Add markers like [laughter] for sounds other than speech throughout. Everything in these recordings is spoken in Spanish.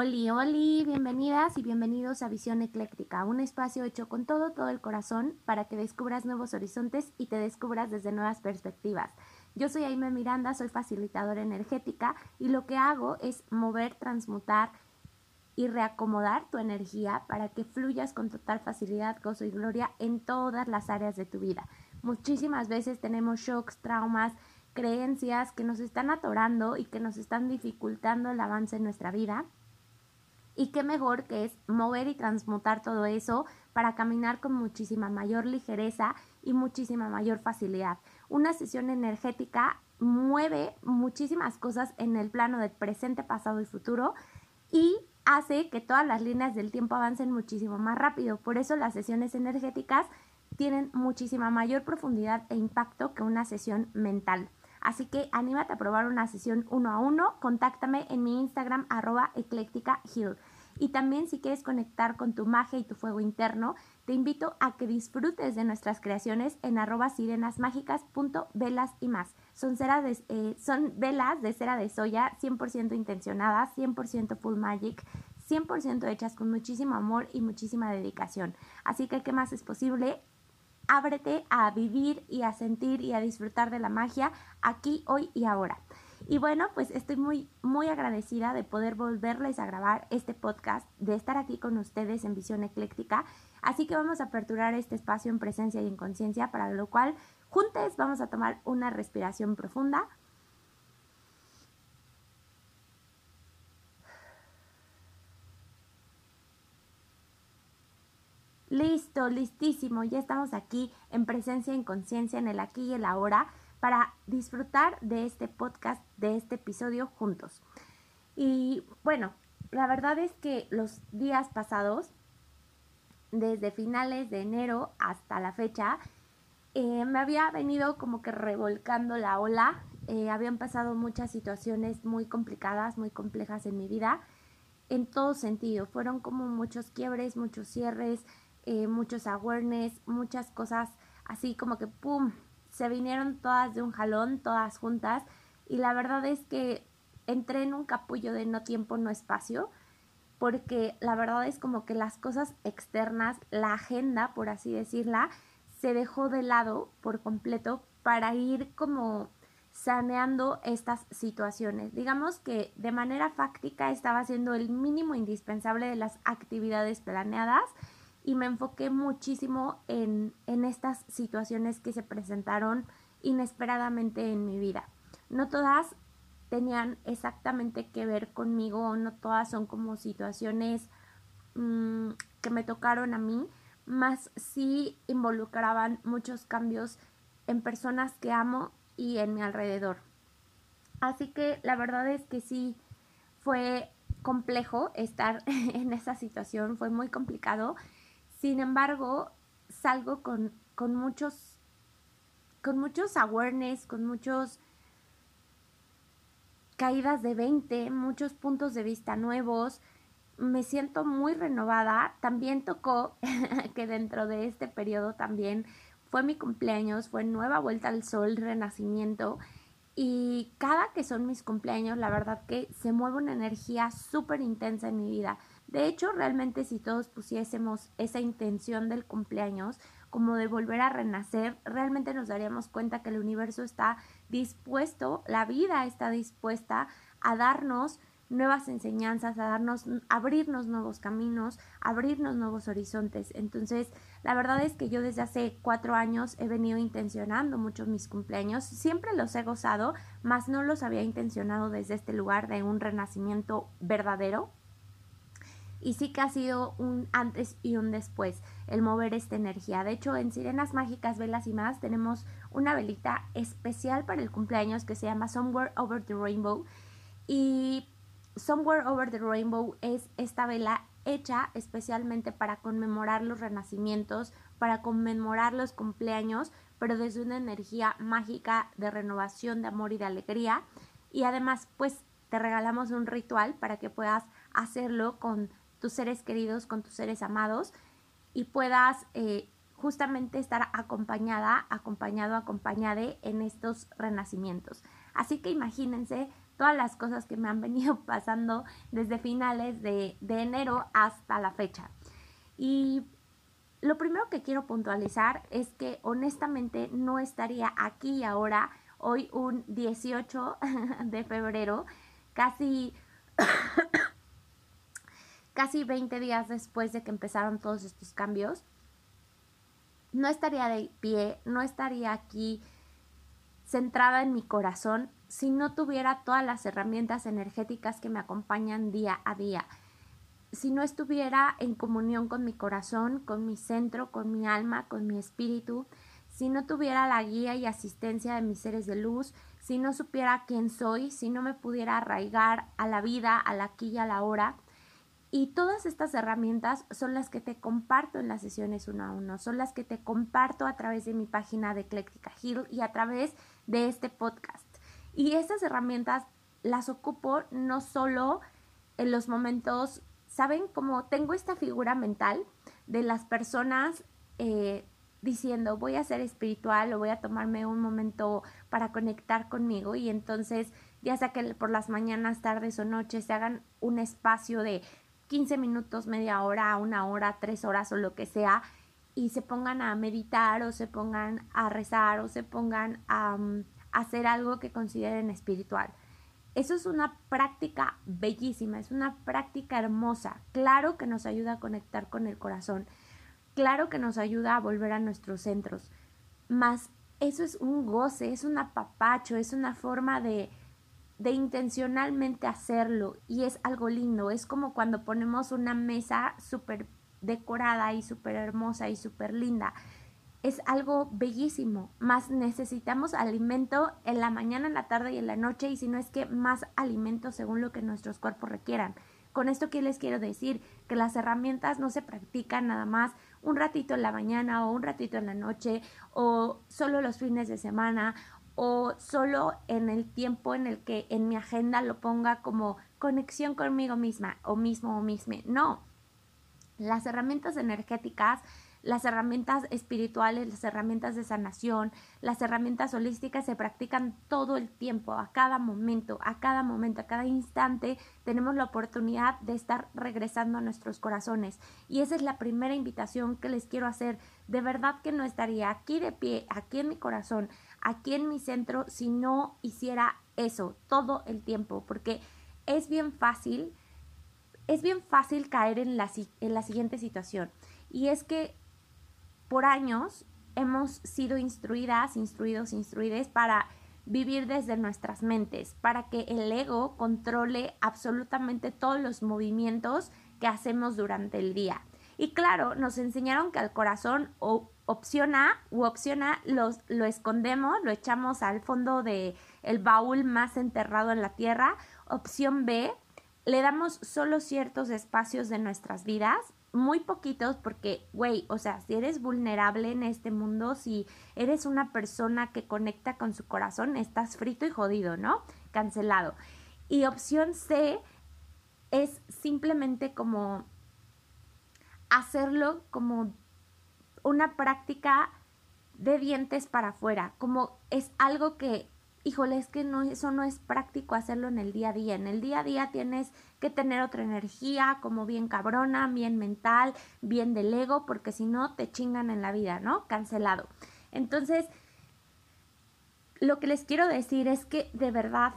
Oli, oli, bienvenidas y bienvenidos a Visión Ecléctica, un espacio hecho con todo, todo el corazón para que descubras nuevos horizontes y te descubras desde nuevas perspectivas. Yo soy Aime Miranda, soy facilitadora energética y lo que hago es mover, transmutar y reacomodar tu energía para que fluyas con total facilidad, gozo y gloria en todas las áreas de tu vida. Muchísimas veces tenemos shocks, traumas, creencias que nos están atorando y que nos están dificultando el avance en nuestra vida y qué mejor que es mover y transmutar todo eso para caminar con muchísima mayor ligereza y muchísima mayor facilidad. Una sesión energética mueve muchísimas cosas en el plano del presente, pasado y futuro y hace que todas las líneas del tiempo avancen muchísimo más rápido. Por eso las sesiones energéticas tienen muchísima mayor profundidad e impacto que una sesión mental. Así que anímate a probar una sesión uno a uno, contáctame en mi Instagram arroba ecléctica Y también si quieres conectar con tu magia y tu fuego interno, te invito a que disfrutes de nuestras creaciones en arroba sirenasmágicas.velas y más. Son, eh, son velas de cera de soya 100% intencionadas, 100% full magic, 100% hechas con muchísimo amor y muchísima dedicación. Así que, ¿qué más es posible? ábrete a vivir y a sentir y a disfrutar de la magia aquí, hoy y ahora. Y bueno, pues estoy muy, muy agradecida de poder volverles a grabar este podcast, de estar aquí con ustedes en Visión Ecléctica. Así que vamos a aperturar este espacio en presencia y en conciencia, para lo cual juntos vamos a tomar una respiración profunda. Listo, listísimo, ya estamos aquí en presencia, en conciencia, en el aquí y el ahora para disfrutar de este podcast, de este episodio juntos. Y bueno, la verdad es que los días pasados, desde finales de enero hasta la fecha, eh, me había venido como que revolcando la ola. Eh, habían pasado muchas situaciones muy complicadas, muy complejas en mi vida, en todo sentido. Fueron como muchos quiebres, muchos cierres, eh, muchos awareness, muchas cosas así como que ¡pum! Se vinieron todas de un jalón, todas juntas. Y la verdad es que entré en un capullo de no tiempo, no espacio, porque la verdad es como que las cosas externas, la agenda, por así decirla, se dejó de lado por completo para ir como saneando estas situaciones. Digamos que de manera fáctica estaba haciendo el mínimo indispensable de las actividades planeadas y me enfoqué muchísimo en, en estas situaciones que se presentaron inesperadamente en mi vida. No todas tenían exactamente que ver conmigo, no todas son como situaciones mm, que me tocaron a mí, más sí involucraban muchos cambios en personas que amo y en mi alrededor. Así que la verdad es que sí fue complejo estar [laughs] en esa situación, fue muy complicado sin embargo, salgo con, con muchos, con muchos awareness, con muchos caídas de 20, muchos puntos de vista nuevos. Me siento muy renovada. También tocó [laughs] que dentro de este periodo también fue mi cumpleaños, fue nueva vuelta al sol, renacimiento. Y cada que son mis cumpleaños, la verdad que se mueve una energía súper intensa en mi vida. De hecho, realmente si todos pusiésemos esa intención del cumpleaños, como de volver a renacer, realmente nos daríamos cuenta que el universo está dispuesto, la vida está dispuesta a darnos nuevas enseñanzas, a darnos, abrirnos nuevos caminos, abrirnos nuevos horizontes. Entonces, la verdad es que yo desde hace cuatro años he venido intencionando muchos mis cumpleaños, siempre los he gozado, mas no los había intencionado desde este lugar de un renacimiento verdadero, y sí que ha sido un antes y un después el mover esta energía. De hecho, en Sirenas Mágicas, Velas y más tenemos una velita especial para el cumpleaños que se llama Somewhere Over the Rainbow. Y Somewhere Over the Rainbow es esta vela hecha especialmente para conmemorar los renacimientos, para conmemorar los cumpleaños, pero desde una energía mágica de renovación, de amor y de alegría. Y además, pues te regalamos un ritual para que puedas hacerlo con tus seres queridos, con tus seres amados y puedas eh, justamente estar acompañada, acompañado, acompañade en estos renacimientos. Así que imagínense todas las cosas que me han venido [laughs] pasando desde finales de, de enero hasta la fecha. Y lo primero que quiero puntualizar es que honestamente no estaría aquí ahora, hoy un 18 [laughs] de febrero, casi, casi 20 días después de que empezaron todos estos cambios. No estaría de pie, no estaría aquí centrada en mi corazón si no tuviera todas las herramientas energéticas que me acompañan día a día si no estuviera en comunión con mi corazón, con mi centro, con mi alma, con mi espíritu, si no tuviera la guía y asistencia de mis seres de luz, si no supiera quién soy, si no me pudiera arraigar a la vida, a la aquí y a la hora. Y todas estas herramientas son las que te comparto en las sesiones uno a uno, son las que te comparto a través de mi página de Ecléctica Hill y a través de este podcast. Y estas herramientas las ocupo no solo en los momentos ¿saben? Como tengo esta figura mental de las personas eh, diciendo voy a ser espiritual o voy a tomarme un momento para conectar conmigo y entonces ya sea que por las mañanas, tardes o noches se hagan un espacio de 15 minutos, media hora, una hora, tres horas o lo que sea y se pongan a meditar o se pongan a rezar o se pongan a mm, hacer algo que consideren espiritual. Eso es una práctica bellísima, es una práctica hermosa. Claro que nos ayuda a conectar con el corazón, claro que nos ayuda a volver a nuestros centros, mas eso es un goce, es un apapacho, es una forma de, de intencionalmente hacerlo y es algo lindo, es como cuando ponemos una mesa súper decorada y súper hermosa y súper linda. Es algo bellísimo, más necesitamos alimento en la mañana, en la tarde y en la noche y si no es que más alimento según lo que nuestros cuerpos requieran. Con esto que les quiero decir que las herramientas no se practican nada más un ratito en la mañana o un ratito en la noche o solo los fines de semana o solo en el tiempo en el que en mi agenda lo ponga como conexión conmigo misma o mismo o misma. No, las herramientas energéticas las herramientas espirituales, las herramientas de sanación, las herramientas holísticas se practican todo el tiempo, a cada momento, a cada momento, a cada instante tenemos la oportunidad de estar regresando a nuestros corazones. Y esa es la primera invitación que les quiero hacer. De verdad que no estaría aquí de pie, aquí en mi corazón, aquí en mi centro, si no hiciera eso todo el tiempo, porque es bien fácil, es bien fácil caer en la, en la siguiente situación. Y es que por años hemos sido instruidas, instruidos, instruides para vivir desde nuestras mentes, para que el ego controle absolutamente todos los movimientos que hacemos durante el día. Y claro, nos enseñaron que al corazón o opción A u opción A los, lo escondemos, lo echamos al fondo del el baúl más enterrado en la tierra. Opción B, le damos solo ciertos espacios de nuestras vidas muy poquitos porque, güey, o sea, si eres vulnerable en este mundo, si eres una persona que conecta con su corazón, estás frito y jodido, ¿no? Cancelado. Y opción C es simplemente como hacerlo como una práctica de dientes para afuera, como es algo que híjole, es que no, eso no es práctico hacerlo en el día a día. En el día a día tienes que tener otra energía, como bien cabrona, bien mental, bien del ego, porque si no te chingan en la vida, ¿no? Cancelado. Entonces, lo que les quiero decir es que de verdad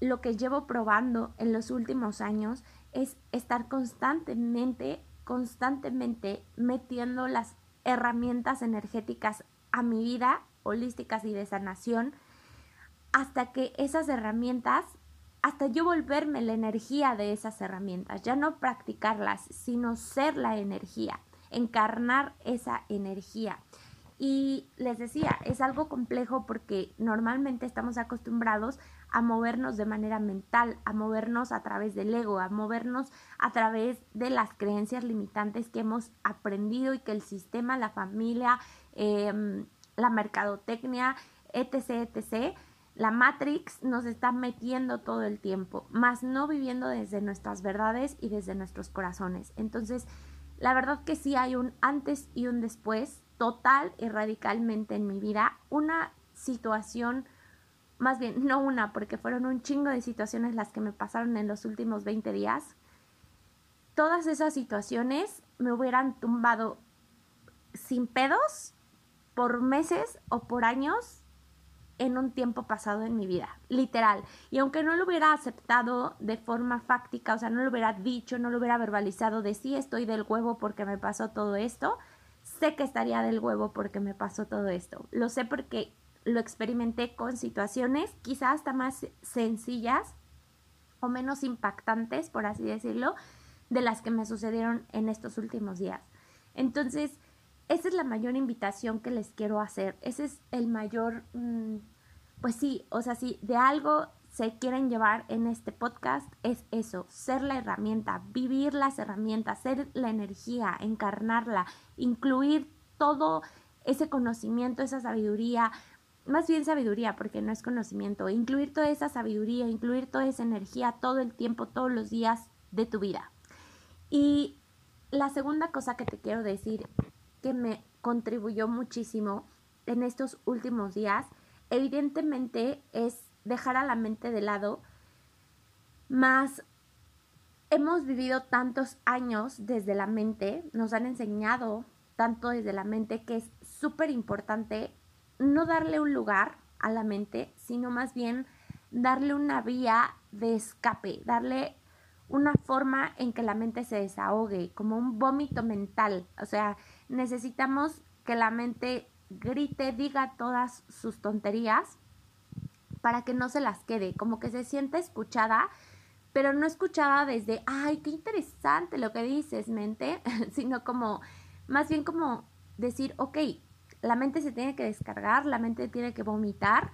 lo que llevo probando en los últimos años es estar constantemente, constantemente metiendo las herramientas energéticas a mi vida holísticas y de sanación hasta que esas herramientas, hasta yo volverme la energía de esas herramientas, ya no practicarlas, sino ser la energía, encarnar esa energía. Y les decía, es algo complejo porque normalmente estamos acostumbrados a movernos de manera mental, a movernos a través del ego, a movernos a través de las creencias limitantes que hemos aprendido y que el sistema, la familia, em, la mercadotecnia, etc., etc., la Matrix nos está metiendo todo el tiempo, más no viviendo desde nuestras verdades y desde nuestros corazones. Entonces, la verdad que sí hay un antes y un después total y radicalmente en mi vida, una situación más bien, no una, porque fueron un chingo de situaciones las que me pasaron en los últimos 20 días. Todas esas situaciones me hubieran tumbado sin pedos por meses o por años en un tiempo pasado en mi vida, literal. Y aunque no lo hubiera aceptado de forma fáctica, o sea, no lo hubiera dicho, no lo hubiera verbalizado de sí estoy del huevo porque me pasó todo esto, que estaría del huevo porque me pasó todo esto. Lo sé porque lo experimenté con situaciones quizás hasta más sencillas o menos impactantes, por así decirlo, de las que me sucedieron en estos últimos días. Entonces, esa es la mayor invitación que les quiero hacer. Ese es el mayor, mm, pues sí, o sea, si de algo se quieren llevar en este podcast, es eso, ser la herramienta, vivir las herramientas, ser la energía, encarnarla, incluir todo ese conocimiento, esa sabiduría, más bien sabiduría, porque no es conocimiento, incluir toda esa sabiduría, incluir toda esa energía todo el tiempo, todos los días de tu vida. Y la segunda cosa que te quiero decir que me contribuyó muchísimo en estos últimos días, evidentemente es dejar a la mente de lado, más hemos vivido tantos años desde la mente, nos han enseñado tanto desde la mente que es súper importante no darle un lugar a la mente, sino más bien darle una vía de escape, darle una forma en que la mente se desahogue, como un vómito mental. O sea, necesitamos que la mente grite, diga todas sus tonterías para que no se las quede, como que se sienta escuchada, pero no escuchada desde, ay, qué interesante lo que dices, mente, [laughs] sino como, más bien como decir, ok, la mente se tiene que descargar, la mente tiene que vomitar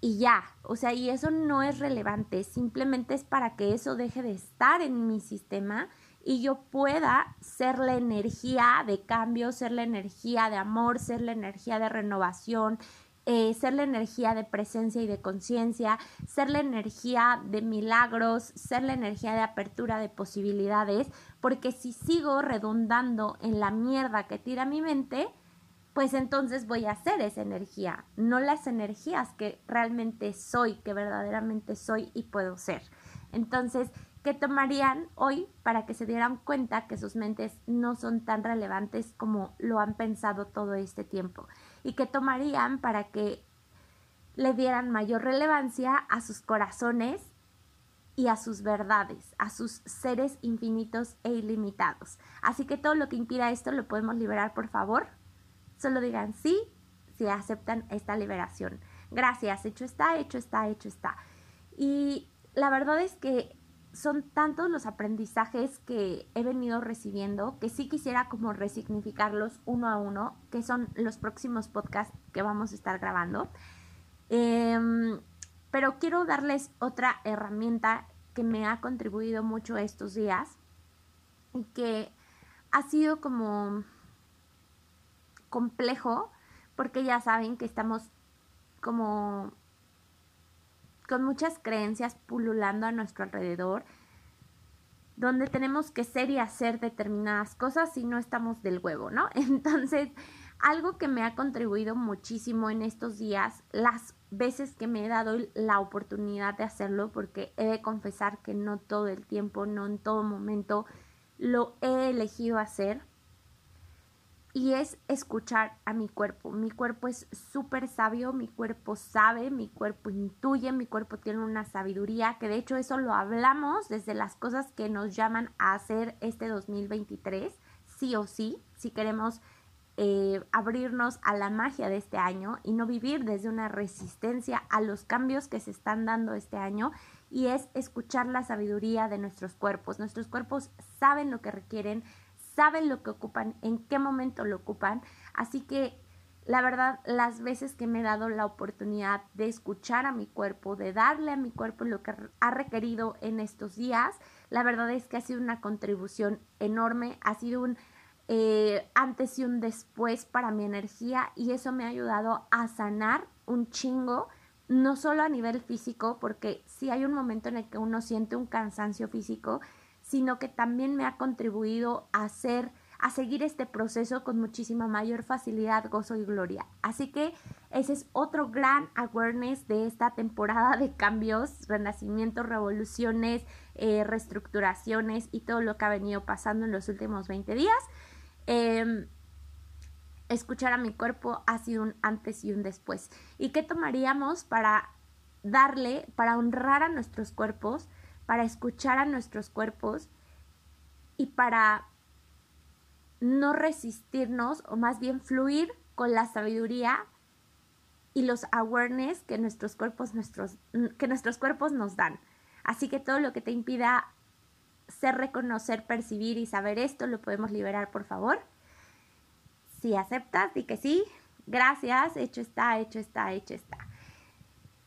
y ya, o sea, y eso no es relevante, simplemente es para que eso deje de estar en mi sistema y yo pueda ser la energía de cambio, ser la energía de amor, ser la energía de renovación, eh, ser la energía de presencia y de conciencia, ser la energía de milagros, ser la energía de apertura de posibilidades, porque si sigo redundando en la mierda que tira mi mente, pues entonces voy a ser esa energía, no las energías que realmente soy, que verdaderamente soy y puedo ser. Entonces, que tomarían hoy para que se dieran cuenta que sus mentes no son tan relevantes como lo han pensado todo este tiempo y que tomarían para que le dieran mayor relevancia a sus corazones y a sus verdades, a sus seres infinitos e ilimitados. Así que todo lo que impida esto lo podemos liberar, por favor. Solo digan sí si aceptan esta liberación. Gracias, hecho está, hecho está, hecho está. Y la verdad es que son tantos los aprendizajes que he venido recibiendo que sí quisiera como resignificarlos uno a uno, que son los próximos podcasts que vamos a estar grabando. Em, pero quiero darles otra herramienta que me ha contribuido mucho estos días y que ha sido como complejo porque ya saben que estamos como con muchas creencias pululando a nuestro alrededor, donde tenemos que ser y hacer determinadas cosas si no estamos del huevo, ¿no? [laughs] Entonces, algo que me ha contribuido muchísimo en estos días, las veces que me he dado la oportunidad de hacerlo, porque he de confesar que no todo el tiempo, no en todo momento lo he elegido hacer, y es escuchar a mi cuerpo. Mi cuerpo es súper sabio, mi cuerpo sabe, mi cuerpo intuye, mi cuerpo tiene una sabiduría, que de hecho eso lo hablamos desde las cosas que nos llaman a hacer este 2023, sí o sí, si queremos eh, abrirnos a la magia de este año y no vivir desde una resistencia a los cambios que se están dando este año y es escuchar la sabiduría de nuestros cuerpos. Nuestros cuerpos saben lo que requieren, saben lo que ocupan, en qué momento lo ocupan. Así que la verdad, las veces que me he dado la oportunidad de escuchar a mi cuerpo, de darle a mi cuerpo lo que ha requerido en estos días, la verdad es que ha sido una contribución enorme, ha sido un eh, antes y un después para mi energía y eso me ha ayudado a sanar un chingo, no solo a nivel físico, porque si hay un momento en el que uno siente un cansancio físico, sino que también me ha contribuido a ser, a seguir este proceso con muchísima mayor facilidad, gozo y gloria. Así que ese es otro gran awareness de esta temporada de cambios, renacimientos, revoluciones, eh, reestructuraciones y todo lo que ha venido pasando en los últimos 20 días. Em, escuchar a mi cuerpo ha sido un antes y un después. ¿Y qué tomaríamos para darle, para honrar a nuestros cuerpos, para escuchar a nuestros cuerpos y para no resistirnos o más bien fluir con la sabiduría y los awareness que nuestros cuerpos nuestros que nuestros cuerpos nos dan. Así que todo lo que te impida ser reconocer, percibir y saber esto lo podemos liberar, por favor. Si aceptas, di que sí. Gracias, hecho está, hecho está, hecho está.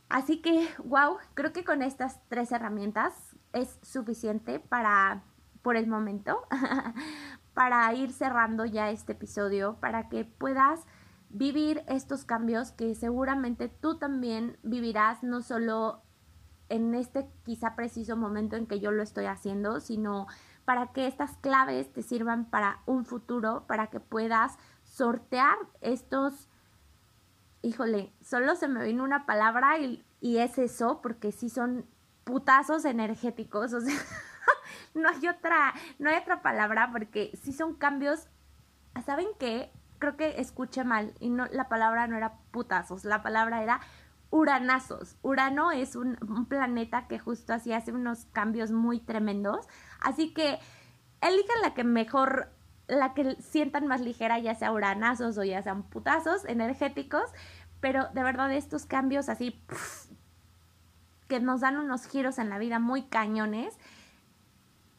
Así que, wow, creo que con estas tres herramientas es suficiente para, por el momento, [laughs] para ir cerrando ya este episodio, para que puedas vivir estos cambios que seguramente tú también vivirás, no solo en este quizá preciso momento en que yo lo estoy haciendo, sino para que estas claves te sirvan para un futuro, para que puedas sortear estos, híjole, solo se me vino una palabra y, y es eso, porque sí son putazos energéticos, o sea, [laughs] no hay otra, no hay otra palabra porque si son cambios, ¿saben qué? Creo que escuché mal y no, la palabra no era putazos, la palabra era uranazos. Urano es un, planeta que justo así hace unos cambios muy tremendos, así que eligen la que mejor la que sientan más ligera, ya sea uranazos o ya sean putazos energéticos, pero de verdad estos cambios así que nos dan unos giros en la vida muy cañones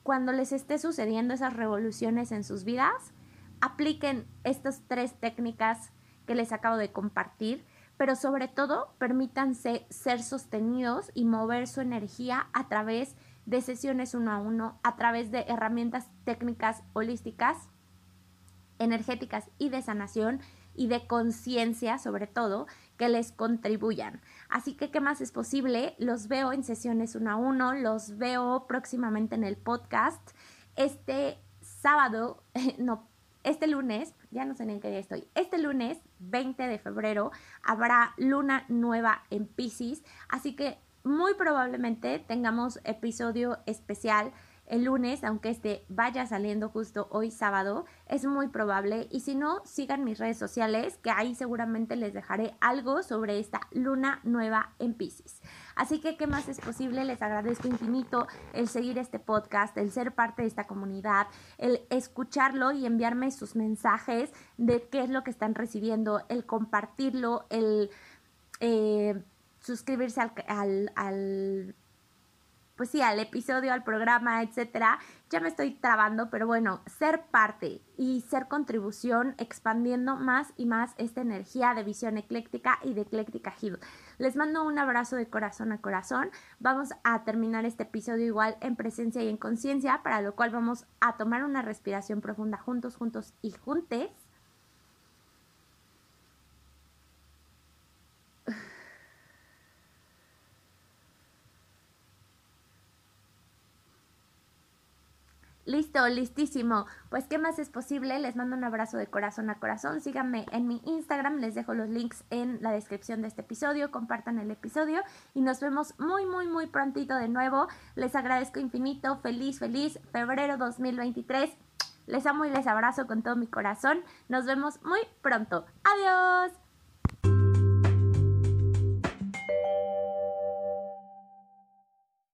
cuando les esté sucediendo esas revoluciones en sus vidas, apliquen estas tres técnicas que les acabo de compartir, pero sobre todo permítanse ser sostenidos y mover su energía a través de sesiones uno a uno, a través de herramientas técnicas holísticas, energéticas y de sanación y de conciencia sobre todo que les contribuyan. Así que, ¿qué más es posible? Los veo en sesiones uno a uno, los veo próximamente en el podcast. Este sábado, [laughs] no, este lunes, ya no sé ni en qué día estoy, este lunes 20 de febrero habrá luna nueva en Pisces, así que muy probablemente tengamos episodio especial el lunes, aunque este vaya saliendo justo hoy sábado, es muy probable. Y si no, sigan mis redes sociales, que ahí seguramente les dejaré algo sobre esta luna nueva en Pisces. Así que, ¿qué más es posible? Les agradezco infinito el seguir este podcast, el ser parte de esta comunidad, el escucharlo y enviarme sus mensajes de qué es lo que están recibiendo, el compartirlo, el... Eh, suscribirse al, al pues sí, al episodio, al programa, etcétera, ya me estoy trabando, pero bueno, ser parte y ser contribución expandiendo más y más esta energía de visión ecléctica y de ecléctica Heal. Les mando un abrazo de corazón a corazón. Vamos a terminar este episodio igual en presencia y en conciencia, para lo cual vamos a tomar una respiración profunda juntos, juntos y juntes. Listo, listísimo. Pues, ¿qué más es posible? Les mando un abrazo de corazón a corazón. Síganme en mi Instagram, les dejo los links en la descripción de este episodio. Compartan el episodio y nos vemos muy, muy, muy prontito de nuevo. Les agradezco infinito. Feliz, feliz febrero 2023. Les amo y les abrazo con todo mi corazón. Nos vemos muy pronto. Adiós.